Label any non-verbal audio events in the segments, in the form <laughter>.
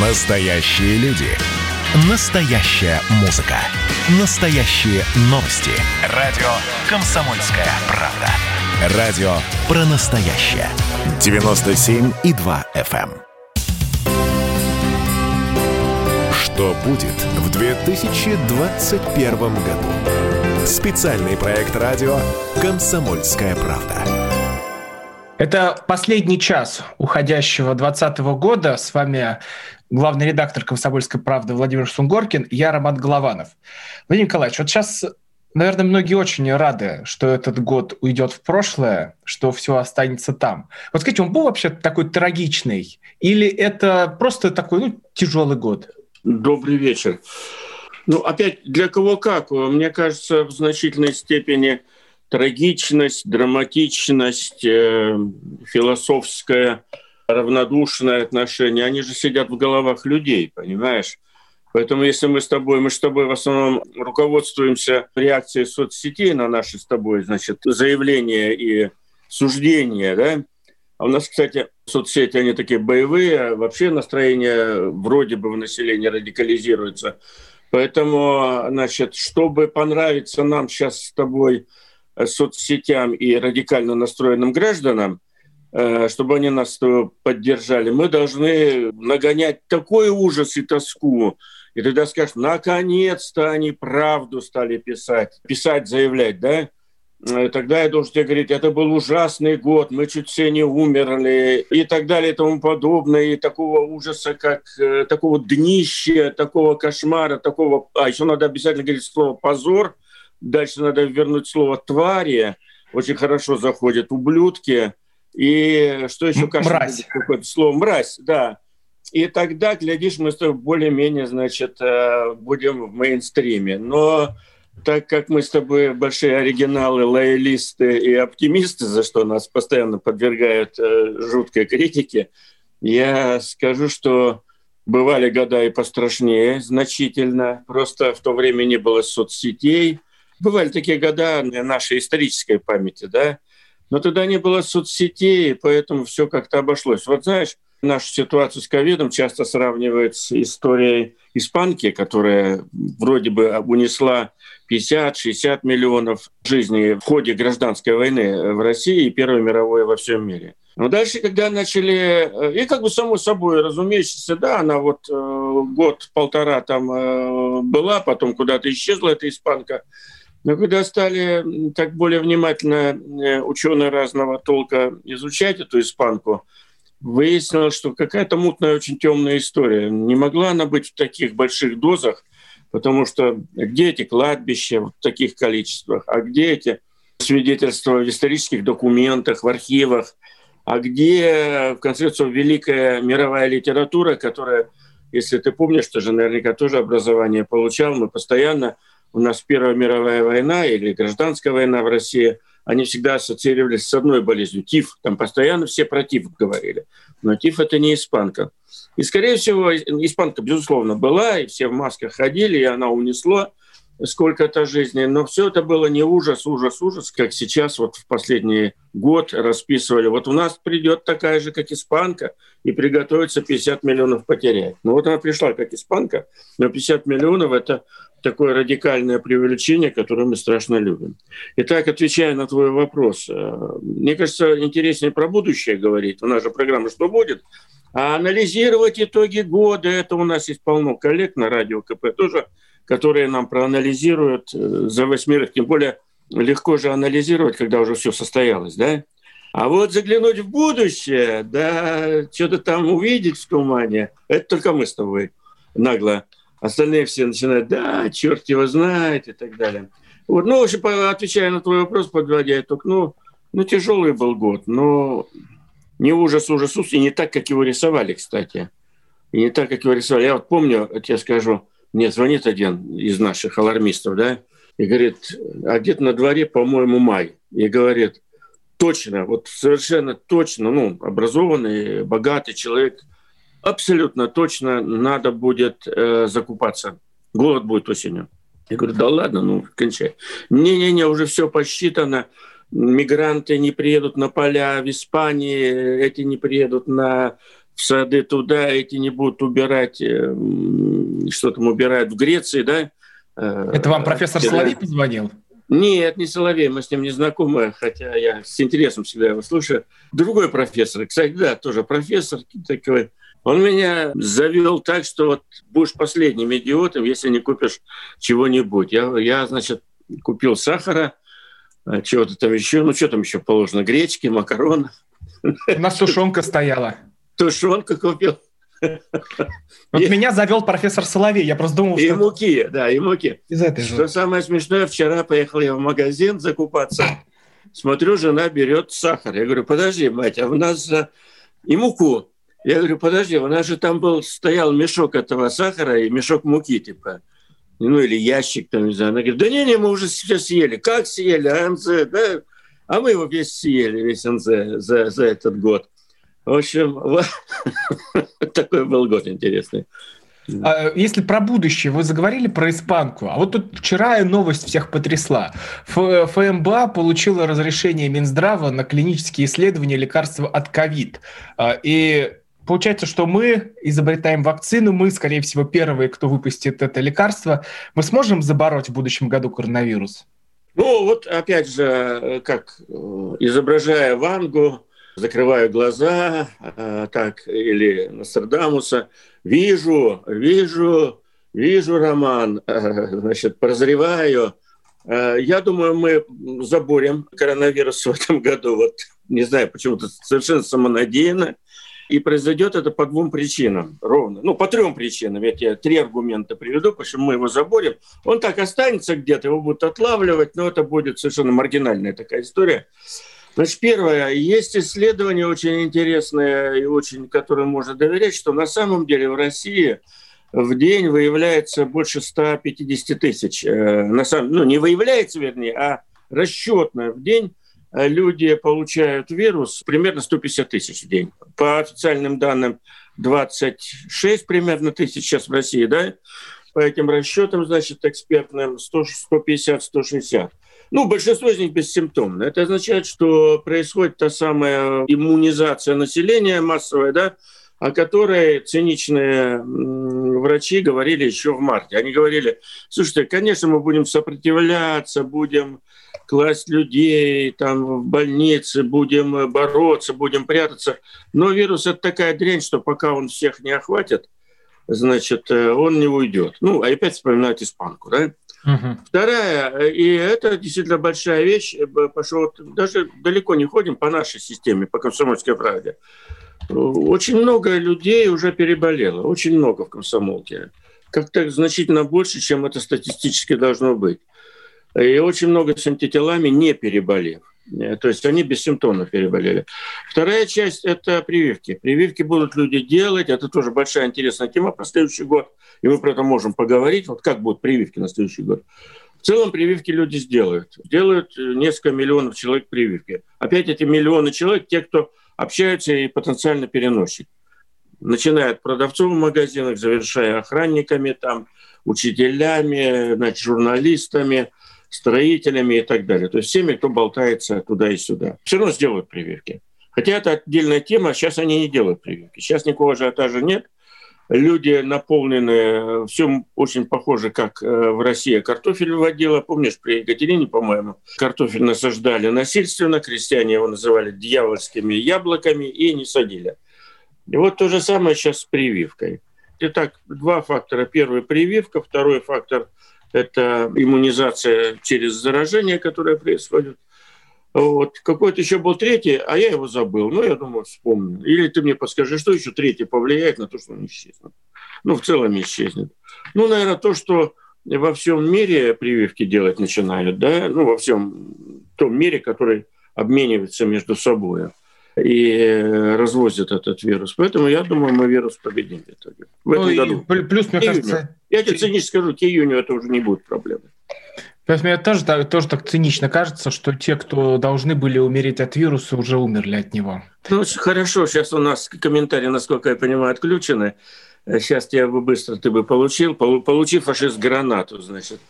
Настоящие люди. Настоящая музыка. Настоящие новости. Радио «Комсомольская правда». Радио про настоящее. 97,2 FM. эм. Что будет в 2021 году? Специальный проект радио «Комсомольская правда». Это последний час уходящего 2020 года. С вами главный редактор «Комсомольской правды» Владимир Сунгоркин, я Роман Голованов. Владимир Николаевич, вот сейчас, наверное, многие очень рады, что этот год уйдет в прошлое, что все останется там. Вот скажите, он был вообще такой трагичный? Или это просто такой ну, тяжелый год? Добрый вечер. Ну, опять, для кого как? Мне кажется, в значительной степени трагичность, драматичность, э, философское равнодушное отношение, они же сидят в головах людей, понимаешь? Поэтому если мы с тобой, мы с тобой в основном руководствуемся реакцией соцсетей на наши с тобой, значит, заявления и суждения, да? А у нас, кстати, соцсети, они такие боевые, вообще настроение вроде бы в населении радикализируется. Поэтому, значит, чтобы понравиться нам сейчас с тобой – Э, соцсетям и радикально настроенным гражданам, чтобы они нас поддержали, мы должны нагонять такой ужас и тоску. И тогда скажешь, наконец-то они правду стали писать, писать, заявлять, да? Э, тогда я должен тебе говорить, это был ужасный год, мы чуть все не умерли, и так далее, и тому подобное, и такого ужаса, как такого днища, такого кошмара, такого... А, еще надо обязательно говорить слово «позор», Дальше надо вернуть слово «твари». Очень хорошо заходят ублюдки. И что еще? Мразь. Какое-то слово «мразь», да. И тогда, глядишь, мы более-менее, значит, э, будем в мейнстриме. Но так как мы с тобой большие оригиналы, лоялисты и оптимисты, за что нас постоянно подвергают э, жуткой критике, я скажу, что бывали года и пострашнее значительно. Просто в то время не было соцсетей, Бывали такие года на нашей исторической памяти, да, но тогда не было соцсетей, поэтому все как-то обошлось. Вот знаешь, нашу ситуацию с ковидом часто сравнивают с историей испанки, которая вроде бы унесла 50-60 миллионов жизней в ходе гражданской войны в России и Первой мировой во всем мире. Но дальше, когда начали, и как бы само собой, разумеется, да, она вот э, год-полтора там э, была, потом куда-то исчезла эта испанка, но когда стали так более внимательно э, ученые разного толка изучать эту испанку, выяснилось, что какая-то мутная, очень темная история. Не могла она быть в таких больших дозах, потому что где эти кладбища в таких количествах, а где эти свидетельства в исторических документах, в архивах, а где, в конце концов, великая мировая литература, которая, если ты помнишь, ты же наверняка тоже образование получал, мы постоянно у нас Первая мировая война или гражданская война в России, они всегда ассоциировались с одной болезнью – тиф. Там постоянно все про тиф говорили. Но тиф – это не испанка. И, скорее всего, испанка, безусловно, была, и все в масках ходили, и она унесла сколько-то жизней. Но все это было не ужас, ужас, ужас, как сейчас вот в последний год расписывали. Вот у нас придет такая же, как испанка, и приготовится 50 миллионов потерять. Ну вот она пришла как испанка, но 50 миллионов – это такое радикальное преувеличение, которое мы страшно любим. Итак, отвечая на твой вопрос, э, мне кажется, интереснее про будущее говорить. У нас же программа «Что будет?», а анализировать итоги года, это у нас есть полно коллег на радио КП тоже, которые нам проанализируют э, за восьмерых, тем более легко же анализировать, когда уже все состоялось, да? А вот заглянуть в будущее, да, что-то там увидеть в тумане, это только мы с тобой нагло Остальные все начинают, да, черт его знает и так далее. Вот, ну, в общем, отвечая на твой вопрос, подводя итог, ну, ну, тяжелый был год, но не ужас, ужас, ужас, и не так, как его рисовали, кстати. И не так, как его рисовали. Я вот помню, я тебе скажу, мне звонит один из наших алармистов, да, и говорит, а где-то на дворе, по-моему, май. И говорит, точно, вот совершенно точно, ну, образованный, богатый человек – абсолютно точно надо будет э, закупаться. Голод будет осенью. Я говорю, да ладно, ну, кончай. Не-не-не, уже все посчитано. Мигранты не приедут на поля в Испании, эти не приедут на в сады туда, эти не будут убирать, э, что там убирают в Греции, да? Э, Это вам профессор Вчера... Соловей позвонил? Нет, не Соловей, мы с ним не знакомы, хотя я с интересом всегда его слушаю. Другой профессор, кстати, да, тоже профессор такой. Он меня завел так, что вот будешь последним идиотом, если не купишь чего-нибудь. Я, я, значит, купил сахара, а чего-то там еще, ну что там еще положено, гречки, макарон. У нас тушенка стояла. Тушенка купил. Вот и... меня завел профессор Соловей. Я просто думал, и что... муки, да, и муки. Из этой же. Что самое смешное, вчера поехал я в магазин закупаться. Смотрю, жена берет сахар. Я говорю, подожди, мать, а у нас и муку. Я говорю, подожди, у нас же там был, стоял мешок этого сахара и мешок муки, типа. Ну, или ящик там, не знаю. Она говорит, да не, не, мы уже все съели. Как съели? А НЗ, да? А мы его весь съели, весь НЗ за, за этот год. В общем, <laughs> такой был год интересный. А, если про будущее, вы заговорили про испанку, а вот тут вчера новость всех потрясла. ФМБА получила разрешение Минздрава на клинические исследования лекарства от ковид. А, и получается, что мы изобретаем вакцину, мы, скорее всего, первые, кто выпустит это лекарство. Мы сможем забороть в будущем году коронавирус? Ну, вот опять же, как э, изображая Вангу, закрываю глаза, э, так, или Нострадамуса, вижу, вижу, вижу роман, э, значит, прозреваю. Э, я думаю, мы заборем коронавирус в этом году. Вот не знаю, почему-то совершенно самонадеянно. И произойдет это по двум причинам, ровно. Ну, по трем причинам. Я тебе три аргумента приведу, почему мы его заборем. Он так останется где-то, его будут отлавливать, но это будет совершенно маргинальная такая история. Значит, первое, есть исследование очень интересное и очень, которым можно доверять, что на самом деле в России в день выявляется больше 150 тысяч. Э, на самом, ну, не выявляется, вернее, а расчетно в день люди получают вирус примерно 150 тысяч в день. По официальным данным 26 примерно тысяч сейчас в России, да? По этим расчетам, значит, экспертным 150-160. Ну, большинство из них бессимптомно. Это означает, что происходит та самая иммунизация населения массовая, да, о которой циничные врачи говорили еще в марте. Они говорили, слушайте, конечно, мы будем сопротивляться, будем класть людей там в больницы, будем бороться, будем прятаться. Но вирус – это такая дрянь, что пока он всех не охватит, значит, э, он не уйдет. Ну, а опять вспоминать испанку, да? Угу. Вторая, и это действительно большая вещь, э, пошел, даже далеко не ходим по нашей системе, по комсомольской правде. Очень много людей уже переболело, очень много в комсомолке. Как-то значительно больше, чем это статистически должно быть. И очень много с антителами не переболев. Э, то есть они без симптомов переболели. Вторая часть – это прививки. Прививки будут люди делать. Это тоже большая интересная тема про следующий год. И мы про это можем поговорить. Вот как будут прививки на следующий год. В целом прививки люди сделают. Делают э, несколько миллионов человек прививки. Опять эти миллионы человек, те, кто общаются и потенциально переносит. Начиная от продавцов в магазинах, завершая охранниками, там, учителями, значит, журналистами – строителями и так далее. То есть всеми, кто болтается туда и сюда. Все равно сделают прививки. Хотя это отдельная тема, сейчас они не делают прививки. Сейчас никакого ажиотажа нет. Люди наполнены, все очень похоже, как э, в России картофель выводила. Помнишь, при Екатерине, по-моему, картофель насаждали насильственно, крестьяне его называли дьявольскими яблоками и не садили. И вот то же самое сейчас с прививкой. Итак, два фактора. Первый – прививка, второй фактор это иммунизация через заражение, которое происходит. Вот. Какой-то еще был третий, а я его забыл. Ну, я думаю, вспомню. Или ты мне подскажи, что еще третий повлияет на то, что он исчезнет. Ну, в целом исчезнет. Ну, наверное, то, что во всем мире прививки делать начинают, да, ну, во всем том мире, который обменивается между собой и развозят этот вирус. Поэтому я думаю, мы вирус победим в итоге. В ну, этом году. Плюс, мне кажется... Я тебе цинично скажу, к июню это уже не будет проблемы. Плюс мне тоже, тоже так цинично кажется, что те, кто должны были умереть от вируса, уже умерли от него. Ну, хорошо, сейчас у нас комментарии, насколько я понимаю, отключены. Сейчас тебя бы быстро ты бы получил. Получи фашист гранату, значит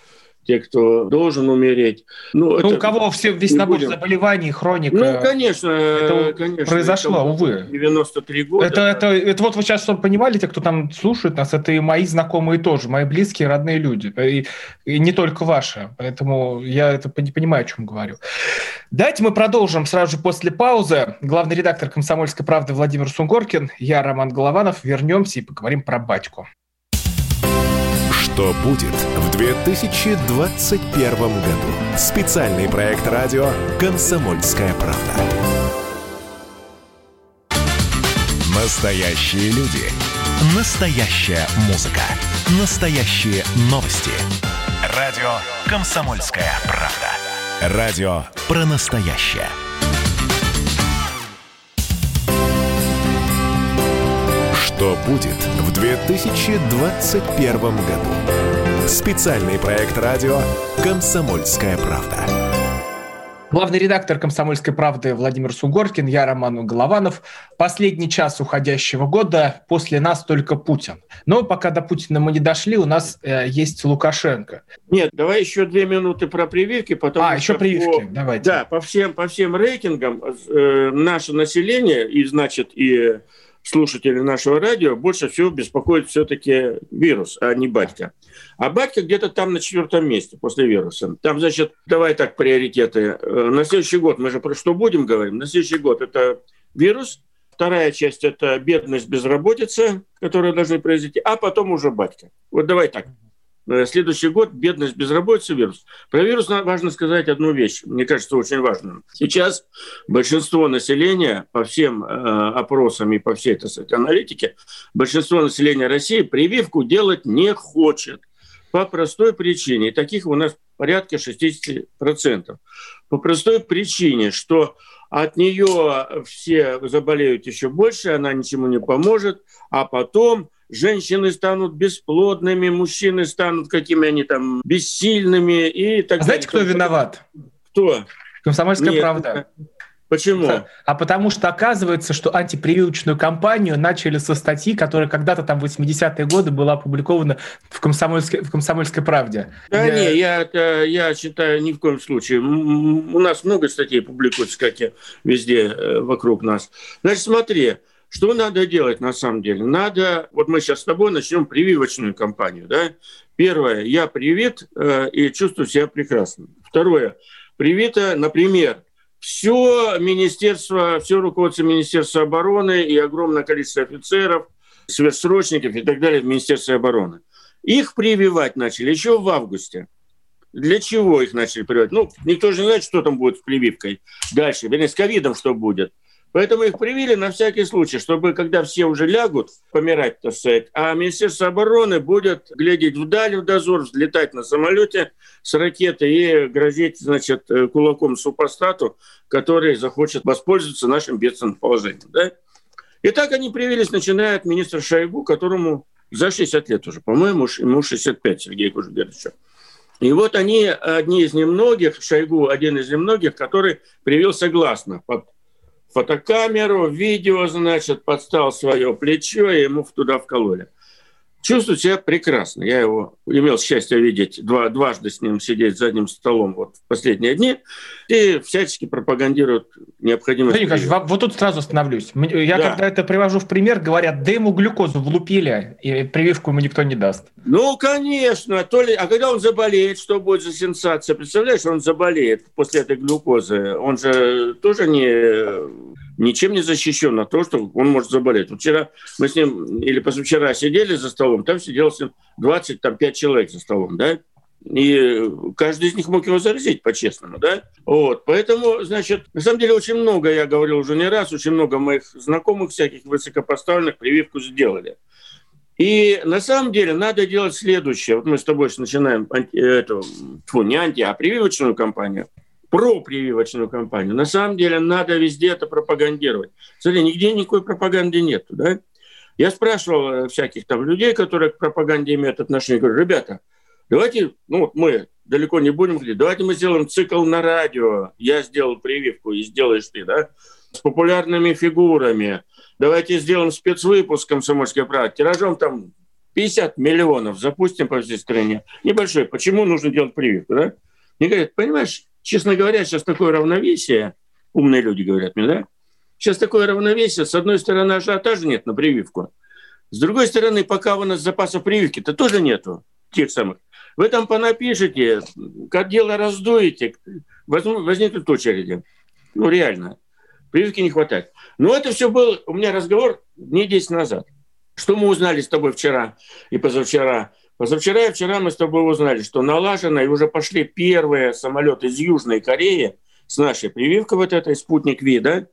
те, кто должен умереть. Ну, ну это... у кого все, весь набор будем. заболеваний, хроника. Ну, конечно, это конечно. Произошло, это увы. 93 года. Это, это, это вот вы сейчас чтобы понимали, те, кто там слушает нас, это и мои знакомые тоже, мои близкие, родные люди. И, и не только ваши. Поэтому я это не понимаю, о чем говорю. Давайте мы продолжим сразу же после паузы. Главный редактор «Комсомольской правды» Владимир Сунгоркин, я Роман Голованов. Вернемся и поговорим про батьку. Что будет в 2021 году? Специальный проект радио «Комсомольская правда». Настоящие люди. Настоящая музыка. Настоящие новости. Радио «Комсомольская правда». Радио про настоящее. Что будет 2021 году? Специальный проект радио «Комсомольская правда». Главный редактор «Комсомольской правды» Владимир Сугоркин, я Роман Голованов. Последний час уходящего года, после нас только Путин. Но пока до Путина мы не дошли, у нас э, есть Лукашенко. Нет, давай еще две минуты про прививки. Потому а, еще прививки, по, давайте. Да, по всем, по всем рейтингам э, наше население, и значит и слушатели нашего радио больше всего беспокоит все-таки вирус, а не батька. А батька где-то там на четвертом месте после вируса. Там, значит, давай так, приоритеты. Э, на следующий год, мы же про что будем говорим? На следующий год это вирус, вторая часть – это бедность, безработица, которая должны произойти, а потом уже батька. Вот давай так. Э, следующий год бедность, безработица, вирус. Про вирус важно сказать одну вещь, мне кажется, очень важную. Сейчас большинство населения, по всем э, опросам и по всей так сказать, аналитике, большинство населения России прививку делать не хочет. По простой причине, таких у нас порядка 60%. По простой причине, что от нее все заболеют еще больше, она ничему не поможет, а потом женщины станут бесплодными, мужчины станут какими они там бессильными и так а далее. Знаете, кто виноват? Кто? Комсомольская Нет, правда. Почему? А потому что оказывается, что антипрививочную кампанию начали со статьи, которая когда-то там в 80-е годы была опубликована в «Комсомольской, в комсомольской правде. Да я... не, я, это, я считаю, ни в коем случае. У нас много статей публикуется, как и везде э, вокруг нас. Значит, смотри, что надо делать на самом деле? Надо, вот мы сейчас с тобой начнем прививочную кампанию. Да? Первое, я привит э, и чувствую себя прекрасно. Второе, привито, например, все министерство, все руководство Министерства обороны и огромное количество офицеров, спецсрочников и так далее в Министерстве обороны. Их прививать начали еще в августе. Для чего их начали прививать? Ну, никто же не знает, что там будет с прививкой дальше. Вернее, с ковидом что будет. Поэтому их привили на всякий случай, чтобы, когда все уже лягут помирать, так сказать, а Министерство обороны будет глядеть вдаль в дозор, взлетать на самолете с ракеты и грозить, значит, э, кулаком супостату, который захочет воспользоваться нашим бедственным положением. Да? И так они привились, начиная от министра Шойгу, которому за 60 лет уже, по-моему, ему 65, Сергей Кужугерович. И вот они одни из немногих, Шойгу один из немногих, который привился гласно фотокамеру, видео, значит, подстал свое плечо, и ему туда вкололи. Чувствую себя прекрасно. Я его имел счастье видеть, два, дважды с ним сидеть за одним столом вот в последние дни, и всячески пропагандируют необходимость... Николаевич, вот тут сразу остановлюсь. Я да. когда это привожу в пример, говорят, да ему глюкозу влупили, и прививку ему никто не даст. Ну, конечно. То ли... А когда он заболеет, что будет за сенсация? Представляешь, он заболеет после этой глюкозы. Он же тоже не ничем не защищен от того, что он может заболеть. Вчера мы с ним, или позавчера сидели за столом, там сидело с ним 25 человек за столом, да, и каждый из них мог его заразить, по-честному, да? Вот, поэтому, значит, на самом деле очень много, я говорил уже не раз, очень много моих знакомых всяких высокопоставленных прививку сделали. И на самом деле надо делать следующее. Вот мы с тобой начинаем анти, эту, фу, не анти, а прививочную кампанию – про прививочную кампанию. На самом деле надо везде это пропагандировать. Смотри, нигде никакой пропаганды нет. Да? Я спрашивал э, всяких там людей, которые к пропаганде имеют отношение, говорю, ребята, давайте, ну мы далеко не будем говорить, давайте мы сделаем цикл на радио, я сделал прививку и сделаешь ты, да, с популярными фигурами, давайте сделаем спецвыпуск «Комсомольской правды», тиражом там 50 миллионов запустим по всей стране. Небольшой. Почему нужно делать прививку, да? Мне говорят, понимаешь, честно говоря, сейчас такое равновесие, умные люди говорят мне, да? Сейчас такое равновесие. С одной стороны, ажиотажа нет на прививку. С другой стороны, пока у нас запасов прививки-то тоже нету тех самых. Вы там понапишите, как дело раздуете, возникнут очереди. Ну, реально. Прививки не хватает. Но это все был у меня разговор дней 10 назад. Что мы узнали с тобой вчера и позавчера? Позавчера и вчера мы с тобой узнали, что налажено и уже пошли первые самолеты из Южной Кореи с нашей прививкой вот этой «Спутник Ви», да,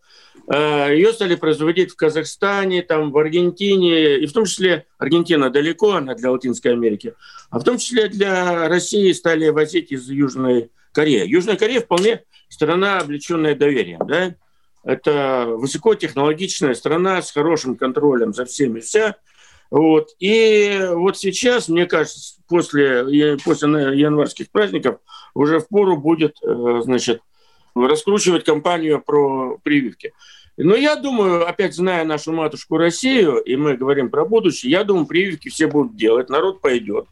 э, ее стали производить в Казахстане, там, в Аргентине, и в том числе Аргентина далеко, она для Латинской Америки, а в том числе для России стали возить из Южной Кореи. Южная Корея вполне страна, облеченная доверием. Да? Это высокотехнологичная страна с хорошим контролем за всеми вся. Вот. И вот сейчас, мне кажется, после, после январских праздников уже в пору будет э, значит, раскручивать кампанию про прививки. Но я думаю, опять зная нашу матушку Россию, и мы говорим про будущее, я думаю, прививки все будут делать, народ пойдет.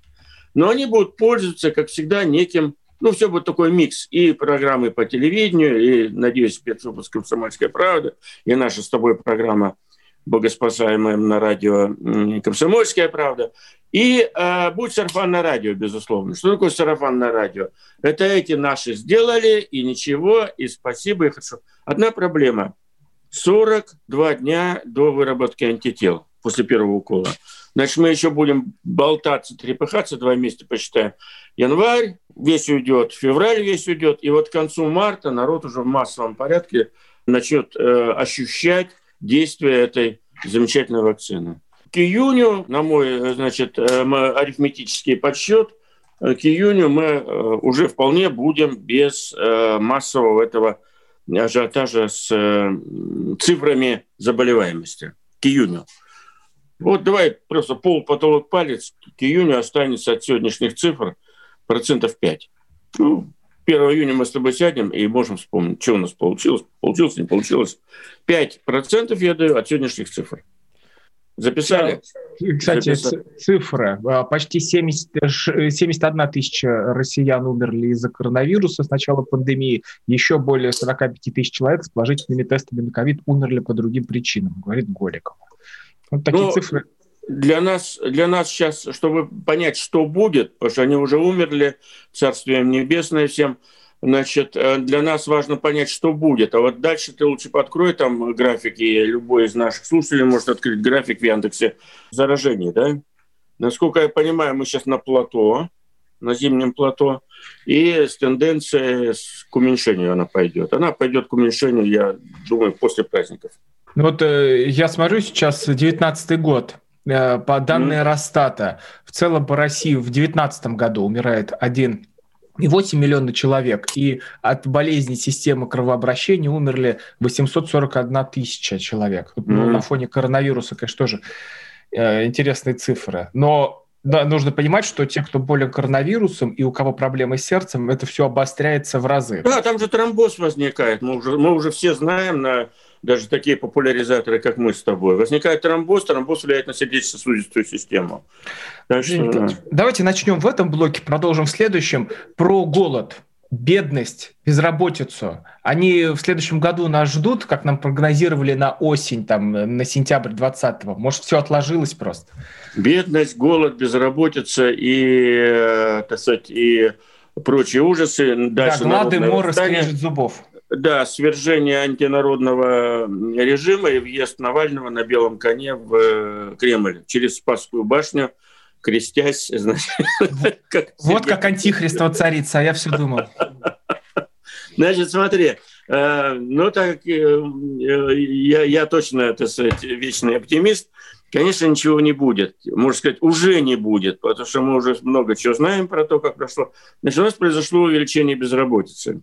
Но они будут пользоваться, как всегда, неким ну, все будет такой микс. И программы по телевидению, и, надеюсь, спецвыпуск «Комсомольская правда», и наша с тобой программа богоспасаемая на радио «Комсомольская правда». И э, будет сарафан на радио, безусловно. Что такое сарафан на радио? Это эти наши сделали, и ничего, и спасибо, и хорошо. Одна проблема. 42 дня до выработки антител после первого укола. Значит, мы еще будем болтаться, трепыхаться два месяца, посчитаем. Январь весь уйдет, февраль весь уйдет, и вот к концу марта народ уже в массовом порядке начнет э, ощущать действие этой замечательной вакцины. К июню, на мой э, значит, э, арифметический подсчет, э, к июню мы уже вполне будем без массового этого ажиотажа с цифрами заболеваемости. К июню. Вот давай просто пол потолок палец к июню останется от сегодняшних цифр процентов 5. Ну, 1 июня мы с тобой сядем и можем вспомнить, что у нас получилось. Получилось, не получилось. 5% я даю от сегодняшних цифр. Записали? Кстати, Записали. цифры. А, почти 70, 71 тысяча россиян умерли из-за коронавируса с начала пандемии. Еще более 45 тысяч человек с положительными тестами на ковид умерли по другим причинам, говорит Голиков. Вот такие Но ну, цифры. Для нас, для нас сейчас, чтобы понять, что будет, потому что они уже умерли, царствием небесное всем, значит, э, для нас важно понять, что будет. А вот дальше ты лучше подкрой там графики, любой из наших слушателей может открыть график в Яндексе заражений, да? Насколько я понимаю, мы сейчас на плато, на зимнем плато, и с тенденцией к уменьшению она пойдет. Она пойдет к уменьшению, я думаю, после праздников. Ну вот э, я смотрю сейчас 19 год. Э, по данным mm. Росстата, в целом по России в 2019 году умирает 1 и 8 миллионов человек. И от болезни системы кровообращения умерли 841 тысяча человек. Mm. Ну, на фоне коронавируса, конечно, тоже э, интересные цифры. Но да, нужно понимать, что те, кто болен коронавирусом и у кого проблемы с сердцем, это все обостряется в разы. Да, там же тромбоз возникает. Мы уже, мы уже все знаем на даже такие популяризаторы, как мы с тобой. Возникает тромбоз, тромбоз влияет на сердечно-сосудистую систему. Так что, Давайте начнем в этом блоке, продолжим в следующем. Про голод бедность, безработицу, они в следующем году нас ждут, как нам прогнозировали на осень, там, на сентябрь 20-го? Может, все отложилось просто? Бедность, голод, безработица и, э, так сказать, и прочие ужасы. Дальше да, глады, мор, скрежет зубов. Да, свержение антинародного режима и въезд Навального на белом коне в э, Кремль через Спасскую башню, крестясь. <laughs> Значит, как вот как антихрист царица, а я все думал. Значит, смотри, э, ну так э, я, я точно, так сказать, вечный оптимист. Конечно, ничего не будет. Можно сказать, уже не будет, потому что мы уже много чего знаем про то, как прошло. Значит, у нас произошло увеличение безработицы.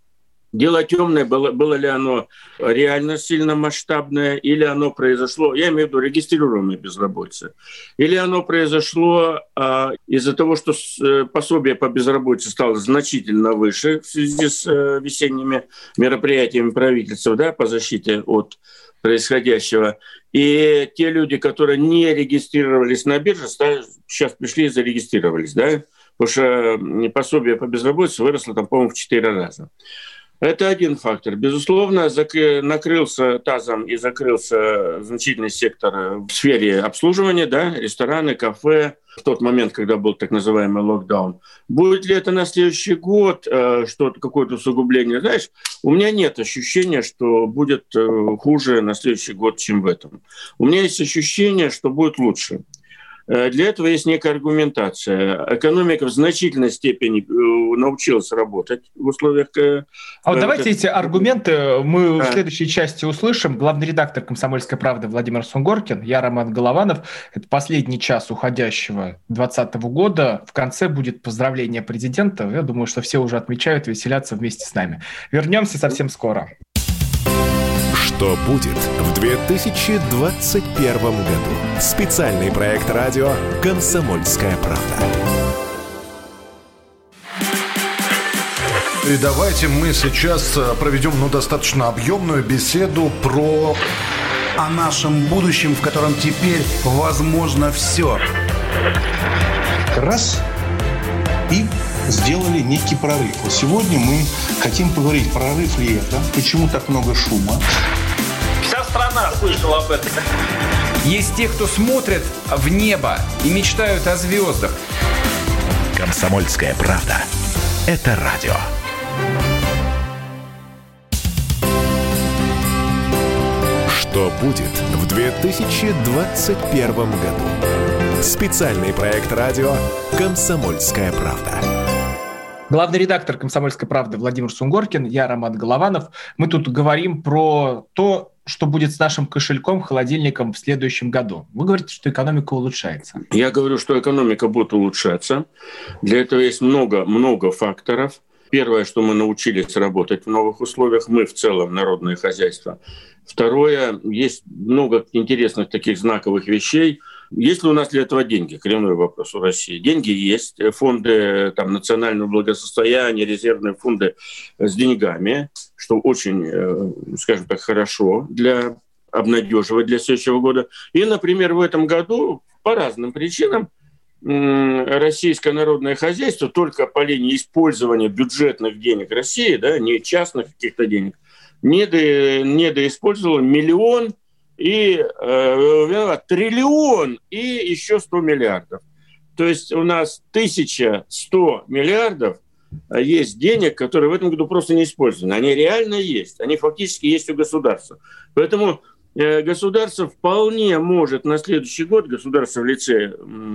Дело темное, было, было ли оно реально сильно масштабное, или оно произошло, я имею в виду регистрируемая безработица, или оно произошло а, из-за того, что э, пособие по безработице стало значительно выше в связи с а, весенними мероприятиями правительства да, по защите от происходящего. И те люди, которые не регистрировались на бирже, стали, сейчас пришли и зарегистрировались, да, потому что пособие по безработице выросло там, по-моему, в 4 раза. Это один фактор. Безусловно, накрылся тазом и закрылся значительный сектор в сфере обслуживания, да, рестораны, кафе, в тот момент, когда был так называемый локдаун. Будет ли это на следующий год э, что-то, какое-то усугубление? Знаешь, у меня нет ощущения, что будет э, хуже на следующий год, чем в этом. У меня есть ощущение, что будет лучше. Э, для этого есть некая аргументация. Экономика в значительной степени э, научилась работать в условиях... Э, а вот давайте эти аргументы мы да. в следующей части услышим. Главный редактор «Комсомольской правды» Владимир Сунгоркин, я Роман Голованов. Это последний час уходящего 2020 года. В конце будет поздравление президента. Я думаю, что все уже отмечают, веселятся вместе с нами. Вернемся совсем скоро. Что будет в 2021 году? Специальный проект радио «Комсомольская правда». И давайте мы сейчас э, проведем ну, достаточно объемную беседу про... О нашем будущем, в котором теперь возможно все. Раз и сделали некий прорыв. Сегодня мы хотим поговорить, прорыв ли это, почему так много шума, страна слышала об этом. Есть те, кто смотрят в небо и мечтают о звездах. Комсомольская правда. Это радио. Что будет в 2021 году? Специальный проект радио «Комсомольская правда». Главный редактор «Комсомольской правды» Владимир Сунгоркин, я Роман Голованов. Мы тут говорим про то, что будет с нашим кошельком, холодильником в следующем году? Вы говорите, что экономика улучшается. Я говорю, что экономика будет улучшаться. Для этого есть много-много факторов. Первое, что мы научились работать в новых условиях, мы в целом народное хозяйство. Второе, есть много интересных таких знаковых вещей. Есть ли у нас для этого деньги? Коренной вопрос у России. Деньги есть, фонды там, национального благосостояния, резервные фонды с деньгами что очень, э, скажем так, хорошо для обнадеживать для следующего года. И, например, в этом году по разным причинам российское народное хозяйство только по линии использования бюджетных денег России, да, не частных каких-то денег, недо, недоиспользовало миллион и э, триллион и еще 100 миллиардов. То есть у нас 1100 миллиардов – а есть денег, которые в этом году просто не использованы. Они реально есть. Они фактически есть у государства. Поэтому э, государство вполне может на следующий год, государство в лице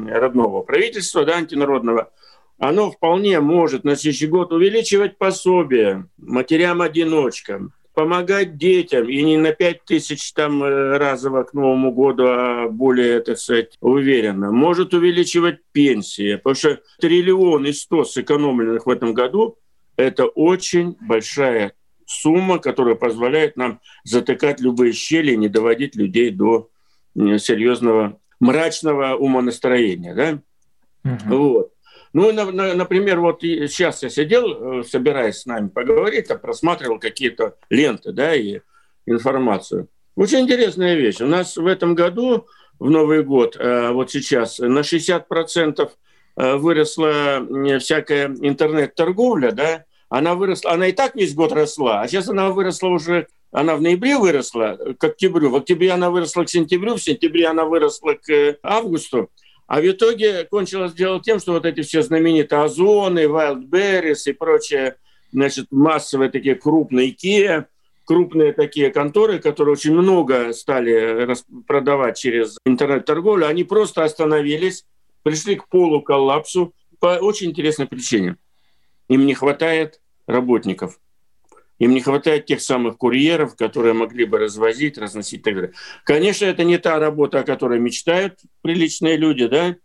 родного правительства, да, антинародного, оно вполне может на следующий год увеличивать пособия матерям-одиночкам, помогать детям, и не на 5 тысяч там э, разово к Новому году, а более, так сказать, уверенно. Может увеличивать пенсии, потому что триллион и сто сэкономленных в этом году – это очень большая сумма, которая позволяет нам затыкать любые щели и не доводить людей до серьезного мрачного умонастроения. Да? Угу. Вот. Ну, на, на, например, вот сейчас я сидел, э, собираясь с нами поговорить, а просматривал какие-то ленты, да, и информацию. Очень интересная вещь. У нас в этом году, в Новый год, э, вот сейчас, на 60% э, выросла всякая интернет-торговля, да, она выросла, она и так весь год росла, а сейчас она выросла уже, она в ноябре выросла к октябрю, в октябре она выросла к сентябрю, в сентябре она выросла к августу. А в итоге кончилось дело тем, что вот эти все знаменитые Озоны, Wildberries и прочие, значит, массовые такие крупные IKEA, крупные такие конторы, которые очень много стали продавать через интернет-торговлю, они просто остановились, пришли к полуколлапсу по очень интересной причине. Им не хватает работников. Им не хватает тех самых курьеров, которые могли бы развозить, разносить и так далее. Конечно, это не та работа, о которой мечтают приличные люди, да,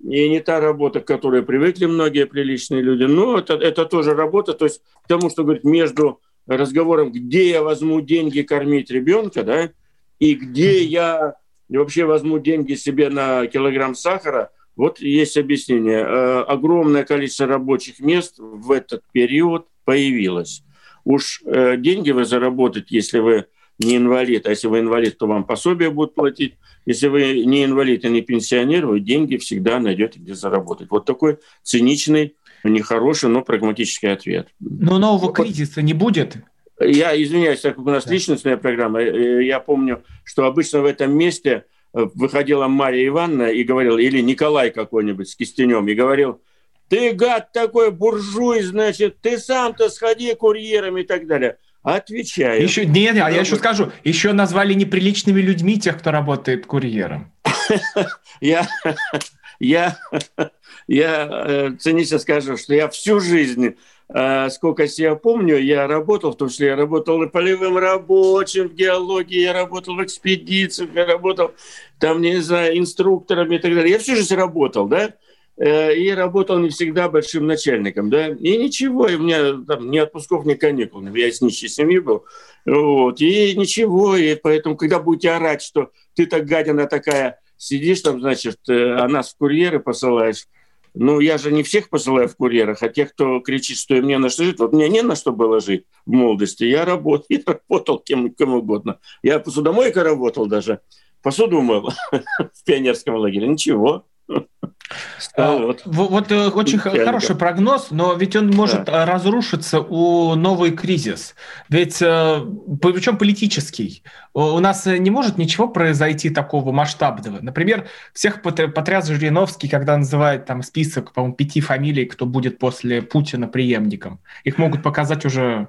и не та работа, к которой привыкли многие приличные люди, но это, это тоже работа, то есть к тому, что говорит, между разговором, где я возьму деньги кормить ребенка, да, и где я вообще возьму деньги себе на килограмм сахара, вот есть объяснение. Э, огромное количество рабочих мест в этот период появилось. Уж э, деньги вы заработать, если вы не инвалид, а если вы инвалид, то вам пособие будут платить. Если вы не инвалид и не пенсионер, вы деньги всегда найдете, где заработать. Вот такой циничный, нехороший, но прагматический ответ. Но нового кризиса не будет? Я извиняюсь, так как у нас да. личностная программа, э, я помню, что обычно в этом месте э, выходила Мария Ивановна и говорила, или Николай какой-нибудь с кистенем, и говорил, ты гад такой буржуй, значит, ты сам-то сходи курьером и так далее. Отвечаю. Еще, нет, а я еще скажу, еще назвали неприличными людьми тех, кто работает курьером. <laughs> Я, я, я э, цинично скажу, что я всю жизнь э, сколько себя помню, я работал, в том числе я работал и полевым рабочим в геологии, я работал в экспедициях, я работал там, не знаю, инструкторами и так далее. Я всю жизнь работал, да, и работал не всегда большим начальником, да, и ничего, и у меня там ни отпусков, ни каникул, я из нищей семьи был, вот, и ничего, и поэтому, когда будете орать, что ты так гадина такая, сидишь там, значит, э, а нас в курьеры посылаешь, ну, я же не всех посылаю в курьерах, а тех, кто кричит, что мне на что жить. Вот мне не на что было жить в молодости. Я работал, <laughs> я работал кем, кем угодно. Я посудомойкой работал даже. Посуду мыл <laughs> в пионерском лагере. Ничего. <laughs> А, вот, вот э, очень хороший прогноз, но ведь он может да. разрушиться у новый кризис. Ведь э, причем политический. У нас не может ничего произойти такого масштабного. Например, всех потряс Жириновский, когда называет там список, по-моему, пяти фамилий, кто будет после Путина преемником. Их могут показать уже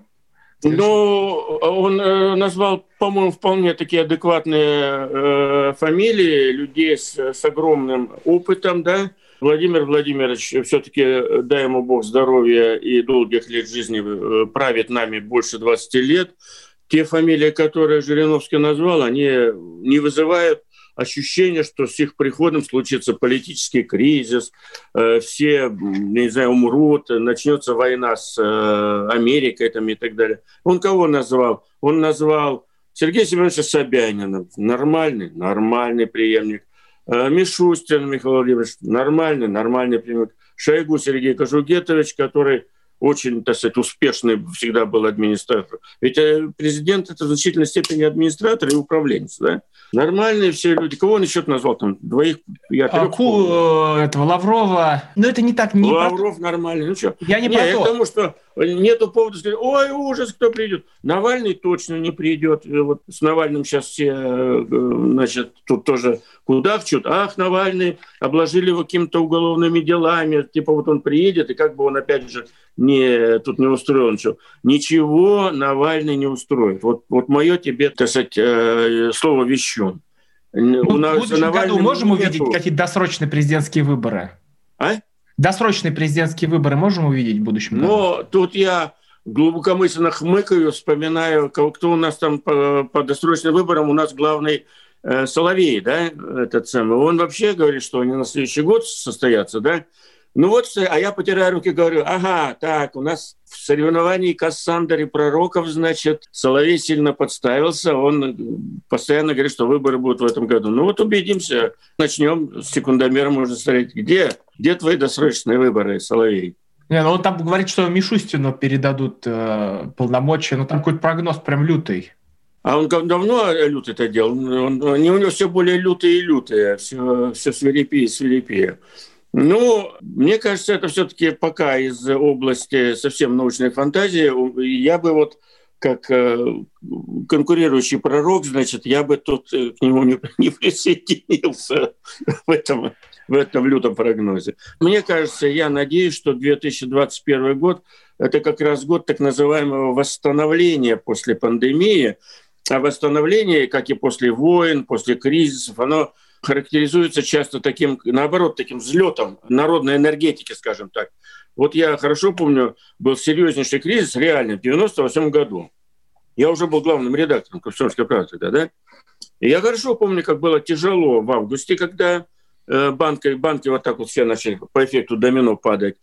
ну, он э, назвал, по-моему, вполне такие адекватные э, фамилии людей с, с огромным опытом, да. Владимир Владимирович, все-таки, дай ему Бог здоровья и долгих лет жизни, э, правит нами больше 20 лет. Те фамилии, которые Жириновский назвал, они не вызывают ощущение, что с их приходом случится политический кризис, э, все, не знаю, умрут, начнется война с э, Америкой там, и так далее. Он кого назвал? Он назвал Сергея Семеновича Собянина. Нормальный, нормальный преемник. Э, Мишустин Михаил Владимирович. Нормальный, нормальный преемник. Шойгу Сергей Кожугетович, который очень, так сказать, успешный всегда был администратор. Ведь президент – это в значительной степени администратор и управленец. Да? Нормальные все люди. Кого он еще назвал? Там двоих, я а, Ку, э, этого Лаврова. Но это не так. Не Лавров про... нормальный. Ну что? Я не, не про я то. к тому, что нету повода сказать, ой, ужас, кто придет. Навальный точно не придет. Вот с Навальным сейчас все, э, значит, тут тоже кудахчут. Ах, Навальный, обложили его какими-то уголовными делами. Типа вот он приедет, и как бы он опять же не, тут не устроен. Что. Ничего Навальный не устроит. Вот, вот мое тебе, так сказать, э, слово вещу. Ну, У нас в будущем году можем увидеть какие-то досрочные президентские выборы? А? Досрочные президентские выборы можем увидеть в будущем? Но тут я глубокомысленно хмыкаю, вспоминаю, кто у нас там по, по досрочным выборам, у нас главный э, Соловей, да, этот самый. Он вообще говорит, что они на следующий год состоятся, да, ну вот, а я потираю руки, говорю, ага, так, у нас в соревновании Кассандр и Пророков, значит, Соловей сильно подставился, он постоянно говорит, что выборы будут в этом году. Ну вот убедимся, начнем с секундомером можно смотреть, где, где твои досрочные выборы, Соловей? Не, ну он там говорит, что Мишустину передадут э, полномочия, но там какой-то прогноз прям лютый. А он давно лютый это делал. Он, они у него все более лютые и лютые, все, все свирепее и свирепее. Ну, мне кажется, это все-таки пока из области совсем научной фантазии. Я бы вот как э, конкурирующий пророк, значит, я бы тут э, к нему не, <laughs> не присоединился <laughs> в этом, в этом лютом прогнозе. Мне кажется, я надеюсь, что 2021 год – это как раз год так называемого восстановления после пандемии. А восстановление, как и после войн, после кризисов, оно характеризуется часто таким, наоборот, таким взлетом народной энергетики, скажем так. Вот я хорошо помню, был серьезнейший кризис, реально, в 98 году. Я уже был главным редактором «Комсомольской правды» тогда, да? И я хорошо помню, как было тяжело в августе, когда э, банки, банки вот так вот все начали по эффекту домино падать.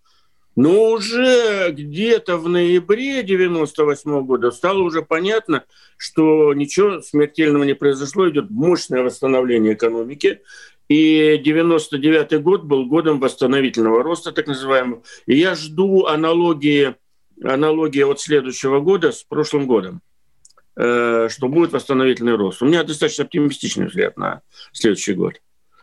Но уже где-то в ноябре 98 года стало уже понятно, что ничего смертельного не произошло, идет мощное восстановление экономики. И 99 год был годом восстановительного роста, так называемого. И я жду аналогии, аналогии от следующего года с прошлым годом э, что будет восстановительный рост. У меня достаточно оптимистичный взгляд на следующий год.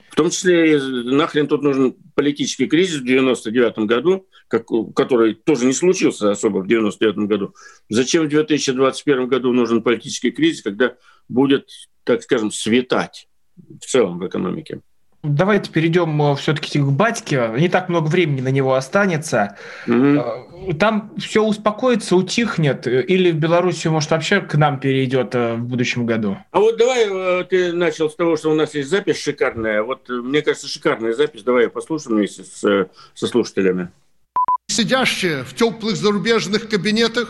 В том числе, нахрен тут нужен политический кризис в 99 году, как, который тоже не случился особо в 99 году. Зачем в 2021 году нужен политический кризис, когда будет, так скажем, светать в целом в экономике? Давайте перейдем э, все-таки к батьке. Не так много времени на него останется. Угу. Там все успокоится, утихнет, или в Беларуси, может, вообще к нам перейдет э, в будущем году? А вот давай ты начал с того, что у нас есть запись шикарная. Вот мне кажется, шикарная запись. Давай я послушаю вместе с, со слушателями. Сидящие в теплых зарубежных кабинетах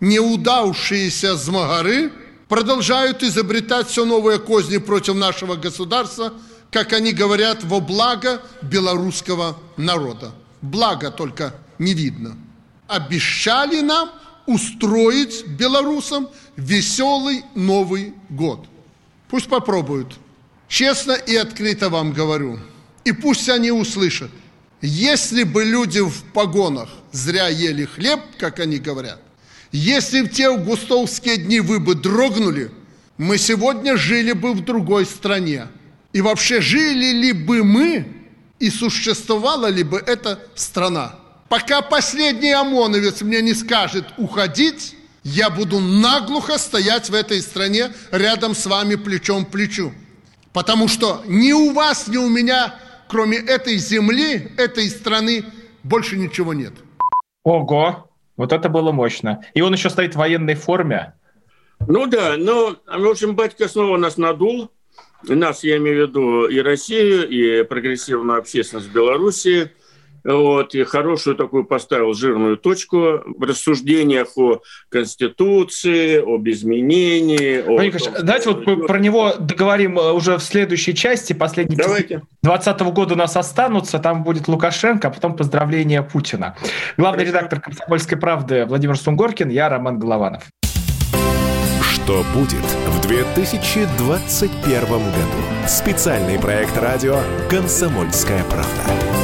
неудавшиеся змагары продолжают изобретать все новые козни против нашего государства – как они говорят, во благо белорусского народа. Благо только не видно. Обещали нам устроить белорусам веселый Новый год. Пусть попробуют. Честно и открыто вам говорю. И пусть они услышат. Если бы люди в погонах зря ели хлеб, как они говорят, если в те густовские дни вы бы дрогнули, мы сегодня жили бы в другой стране. И вообще, жили ли бы мы, и существовала ли бы эта страна? Пока последний ОМОНовец мне не скажет уходить, я буду наглухо стоять в этой стране рядом с вами плечом к плечу. Потому что ни у вас, ни у меня, кроме этой земли, этой страны, больше ничего нет. Ого, вот это было мощно. И он еще стоит в военной форме. Ну да, но, в общем, батька снова нас надул нас, я имею в виду и Россию, и прогрессивную общественность Беларуси, вот, и хорошую такую поставил жирную точку в рассуждениях о Конституции, об изменении. О Николаевич, том, давайте вот идет... про него договорим э, уже в следующей части. Последние давайте. 2020 года у нас останутся, там будет Лукашенко, а потом поздравления Путина. Главный Хорошо. редактор «Комсомольской правды» Владимир Сунгоркин, я Роман Голованов. Что будет в 2021 году? Специальный проект радио «Комсомольская правда».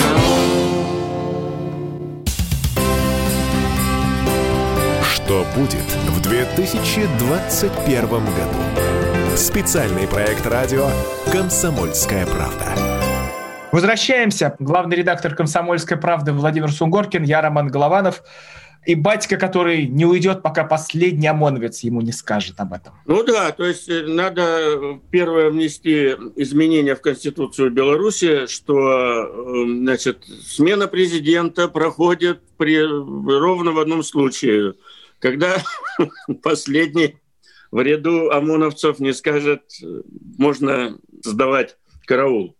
Что будет в 2021 году? Специальный проект радио «Комсомольская правда». Возвращаемся. Главный редактор «Комсомольской правды» Владимир Сунгоркин, я Роман Голованов и батька, который не уйдет, пока последний ОМОНовец ему не скажет об этом. Ну да, то есть э, надо первое внести изменения в Конституцию Беларуси, что э, значит, смена президента проходит при, ровно в одном случае, когда <laughs> последний в ряду ОМОНовцев не скажет, можно сдавать караул,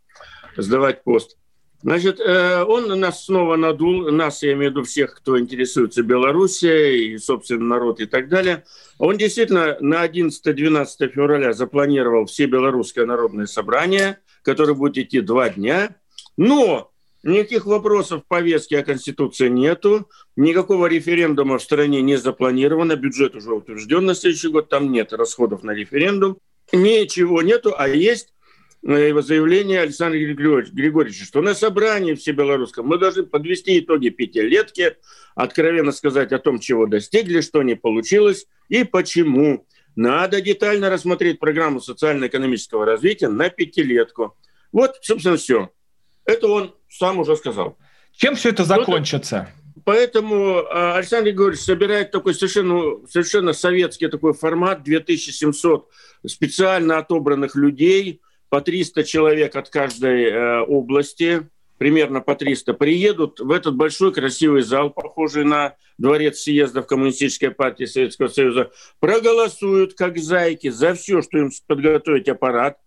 сдавать пост. Значит, э, он нас снова надул, нас, я имею в виду всех, кто интересуется Белоруссией, и, собственно, народ и так далее. Он действительно на 11-12 февраля запланировал все белорусское народное собрание, которое будет идти два дня. Но никаких вопросов в повестке о Конституции нету, никакого референдума в стране не запланировано, бюджет уже утвержден на следующий год, там нет расходов на референдум. Ничего нету, а есть его заявление Александра Григорьевича, что на собрании всебелорусском мы должны подвести итоги пятилетки, откровенно сказать о том, чего достигли, что не получилось и почему. Надо детально рассмотреть программу социально-экономического развития на пятилетку. Вот, собственно, все. Это он сам уже сказал. Чем все это закончится? Поэтому а, Александр Григорьевич собирает такой совершенно, совершенно советский такой формат, 2700 специально отобранных людей – по 300 человек от каждой э, области, примерно по 300, приедут в этот большой красивый зал, похожий на дворец съездов Коммунистической партии Советского Союза, проголосуют как зайки за все, что им подготовить аппарат,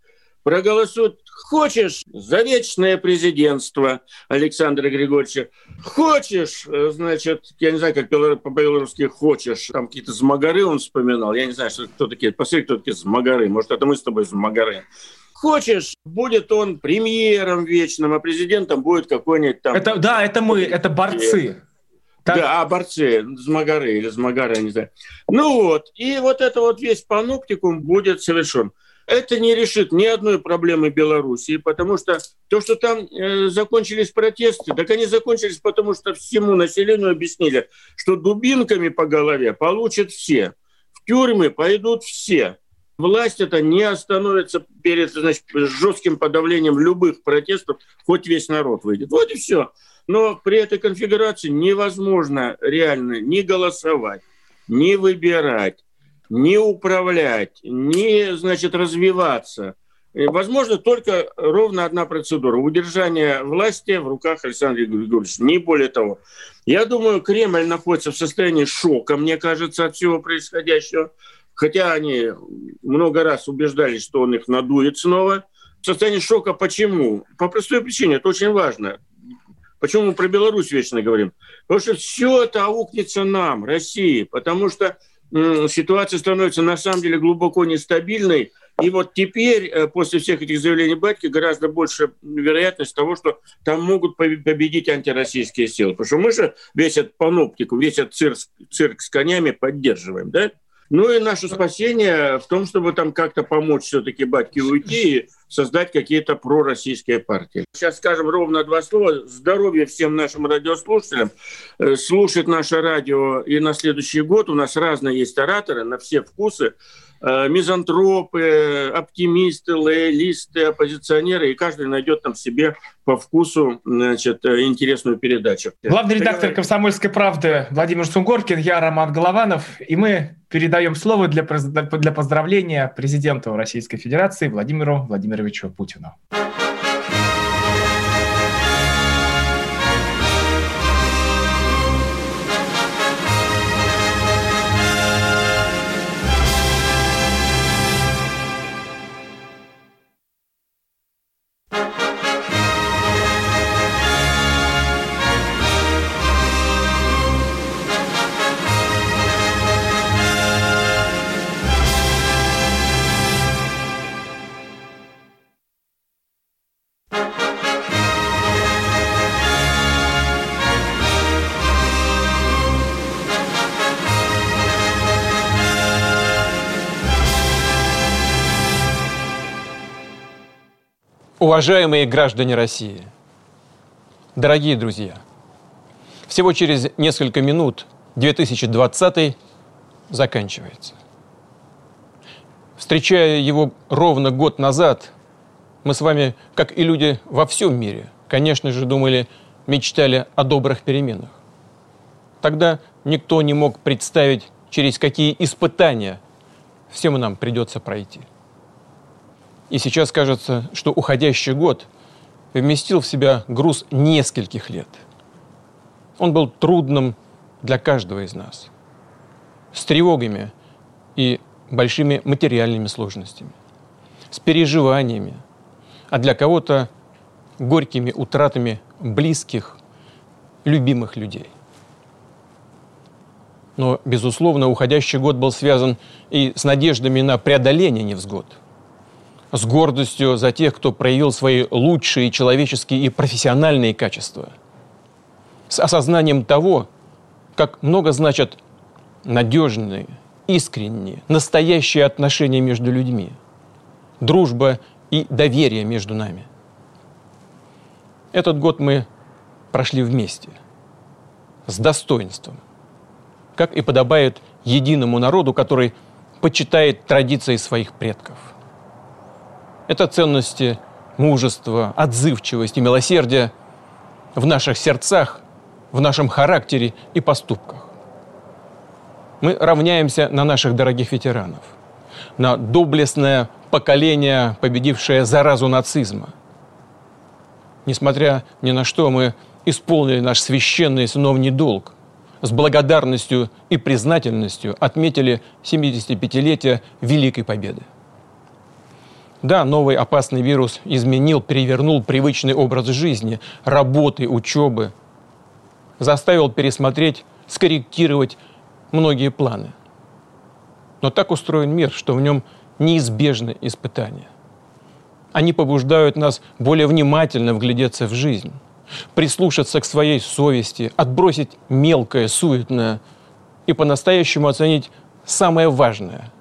проголосуют Хочешь за вечное президентство Александра Григорьевича, хочешь, э, значит, я не знаю, как по-белорусски хочешь, там какие-то змагары он вспоминал, я не знаю, что, кто такие, посмотри, кто такие змагары, может, это мы с тобой змагары. Хочешь, будет он премьером вечным, а президентом будет какой-нибудь там... Это, да, это мы, это борцы. Так? Да, а борцы, змагары или змагары, я не знаю. Ну вот, и вот это вот весь паноптикум будет совершен. Это не решит ни одной проблемы Белоруссии, потому что то, что там э, закончились протесты, так они закончились, потому что всему населению объяснили, что дубинками по голове получат все. В тюрьмы пойдут все. Власть это не остановится перед значит, жестким подавлением любых протестов, хоть весь народ выйдет. Вот и все. Но при этой конфигурации невозможно реально ни голосовать, ни выбирать, ни управлять, ни, значит, развиваться. Возможно только ровно одна процедура – удержание власти в руках Александра Григорьевича, не более того. Я думаю, Кремль находится в состоянии шока, мне кажется, от всего происходящего – хотя они много раз убеждались, что он их надует снова. В состоянии шока почему? По простой причине, это очень важно. Почему мы про Беларусь вечно говорим? Потому что все это аукнется нам, России, потому что ситуация становится на самом деле глубоко нестабильной. И вот теперь, э, после всех этих заявлений Батьки, гораздо больше вероятность того, что там могут победить антироссийские силы. Потому что мы же весь этот паноптику, весь этот цирк, цирк с конями поддерживаем, да? Ну и наше спасение в том, чтобы там как-то помочь все-таки батьке уйти и создать какие-то пророссийские партии. Сейчас скажем ровно два слова. Здоровья всем нашим радиослушателям. Э, слушать наше радио и на следующий год. У нас разные есть ораторы на все вкусы. Э, мизантропы, оптимисты, лоялисты, оппозиционеры, и каждый найдет там себе по вкусу значит, э, интересную передачу. Главный редактор «Комсомольской правды» Владимир Сунгоркин, я Роман Голованов, и мы передаем слово для, для поздравления президенту Российской Федерации Владимиру Владимировичу Путину. Уважаемые граждане России, дорогие друзья, всего через несколько минут 2020 заканчивается. Встречая его ровно год назад, мы с вами, как и люди во всем мире, конечно же, думали, мечтали о добрых переменах. Тогда никто не мог представить, через какие испытания всем нам придется пройти – и сейчас кажется, что уходящий год вместил в себя груз нескольких лет. Он был трудным для каждого из нас. С тревогами и большими материальными сложностями. С переживаниями. А для кого-то горькими утратами близких, любимых людей. Но, безусловно, уходящий год был связан и с надеждами на преодоление невзгод – с гордостью за тех, кто проявил свои лучшие человеческие и профессиональные качества, с осознанием того, как много значат надежные, искренние, настоящие отношения между людьми, дружба и доверие между нами. Этот год мы прошли вместе, с достоинством, как и подобает единому народу, который почитает традиции своих предков – это ценности мужества, отзывчивости, милосердия в наших сердцах, в нашем характере и поступках. Мы равняемся на наших дорогих ветеранов, на доблестное поколение, победившее заразу нацизма. Несмотря ни на что, мы исполнили наш священный сыновний долг. С благодарностью и признательностью отметили 75-летие Великой Победы. Да, новый опасный вирус изменил, перевернул привычный образ жизни, работы, учебы, заставил пересмотреть, скорректировать многие планы. Но так устроен мир, что в нем неизбежны испытания. Они побуждают нас более внимательно вглядеться в жизнь, прислушаться к своей совести, отбросить мелкое, суетное и по-настоящему оценить самое важное.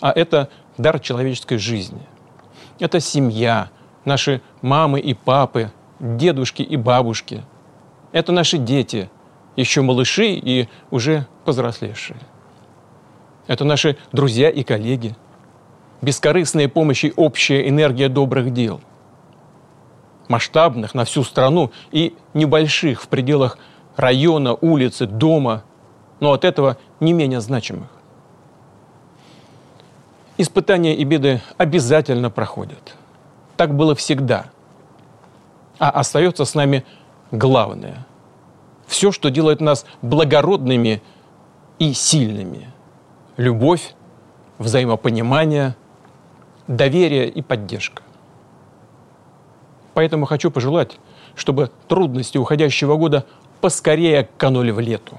А это дар человеческой жизни. Это семья, наши мамы и папы, дедушки и бабушки. Это наши дети, еще малыши и уже повзрослевшие. Это наши друзья и коллеги. Бескорыстная помощь и общая энергия добрых дел. Масштабных на всю страну и небольших в пределах района, улицы, дома, но от этого не менее значимых. Испытания и беды обязательно проходят. Так было всегда. А остается с нами главное. Все, что делает нас благородными и сильными. Любовь, взаимопонимание, доверие и поддержка. Поэтому хочу пожелать, чтобы трудности уходящего года поскорее канули в лету.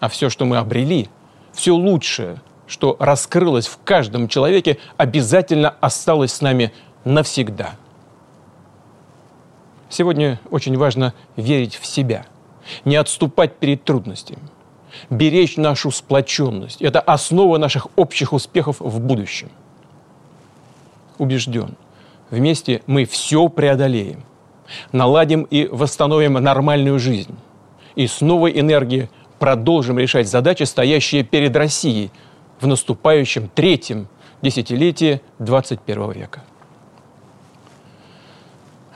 А все, что мы обрели, все лучшее – что раскрылось в каждом человеке, обязательно осталось с нами навсегда. Сегодня очень важно верить в себя, не отступать перед трудностями, беречь нашу сплоченность. Это основа наших общих успехов в будущем. Убежден, вместе мы все преодолеем, наладим и восстановим нормальную жизнь и с новой энергией продолжим решать задачи, стоящие перед Россией – в наступающем третьем десятилетии 21 века.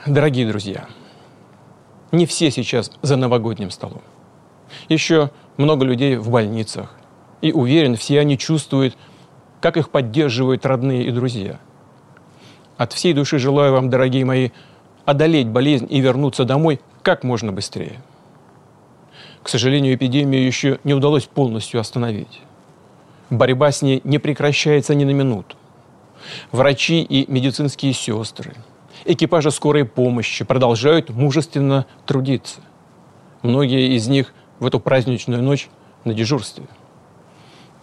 Дорогие друзья, не все сейчас за новогодним столом. Еще много людей в больницах. И уверен, все они чувствуют, как их поддерживают родные и друзья. От всей души желаю вам, дорогие мои, одолеть болезнь и вернуться домой как можно быстрее. К сожалению, эпидемию еще не удалось полностью остановить борьба с ней не прекращается ни на минуту. Врачи и медицинские сестры, экипажи скорой помощи продолжают мужественно трудиться. Многие из них в эту праздничную ночь на дежурстве.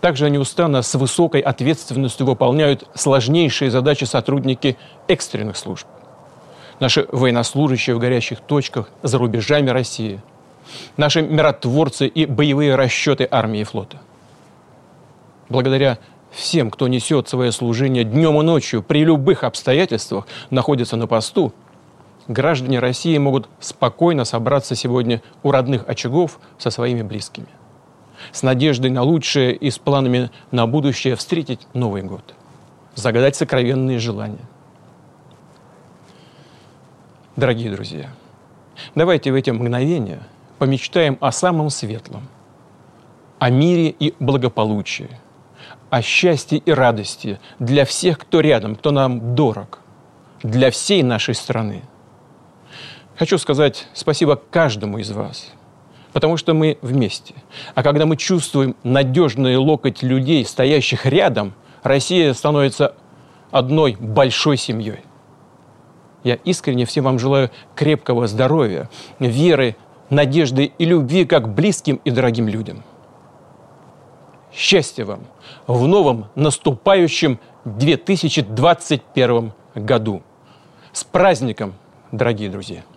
Также неустанно с высокой ответственностью выполняют сложнейшие задачи сотрудники экстренных служб. Наши военнослужащие в горящих точках за рубежами России. Наши миротворцы и боевые расчеты армии и флота – благодаря всем, кто несет свое служение днем и ночью при любых обстоятельствах, находится на посту, граждане России могут спокойно собраться сегодня у родных очагов со своими близкими. С надеждой на лучшее и с планами на будущее встретить Новый год. Загадать сокровенные желания. Дорогие друзья, давайте в эти мгновения помечтаем о самом светлом, о мире и благополучии – о счастье и радости для всех, кто рядом, кто нам дорог, для всей нашей страны. Хочу сказать спасибо каждому из вас, потому что мы вместе. А когда мы чувствуем надежный локоть людей, стоящих рядом, Россия становится одной большой семьей. Я искренне всем вам желаю крепкого здоровья, веры, надежды и любви как близким и дорогим людям – Счастья вам в новом наступающем 2021 году. С праздником, дорогие друзья!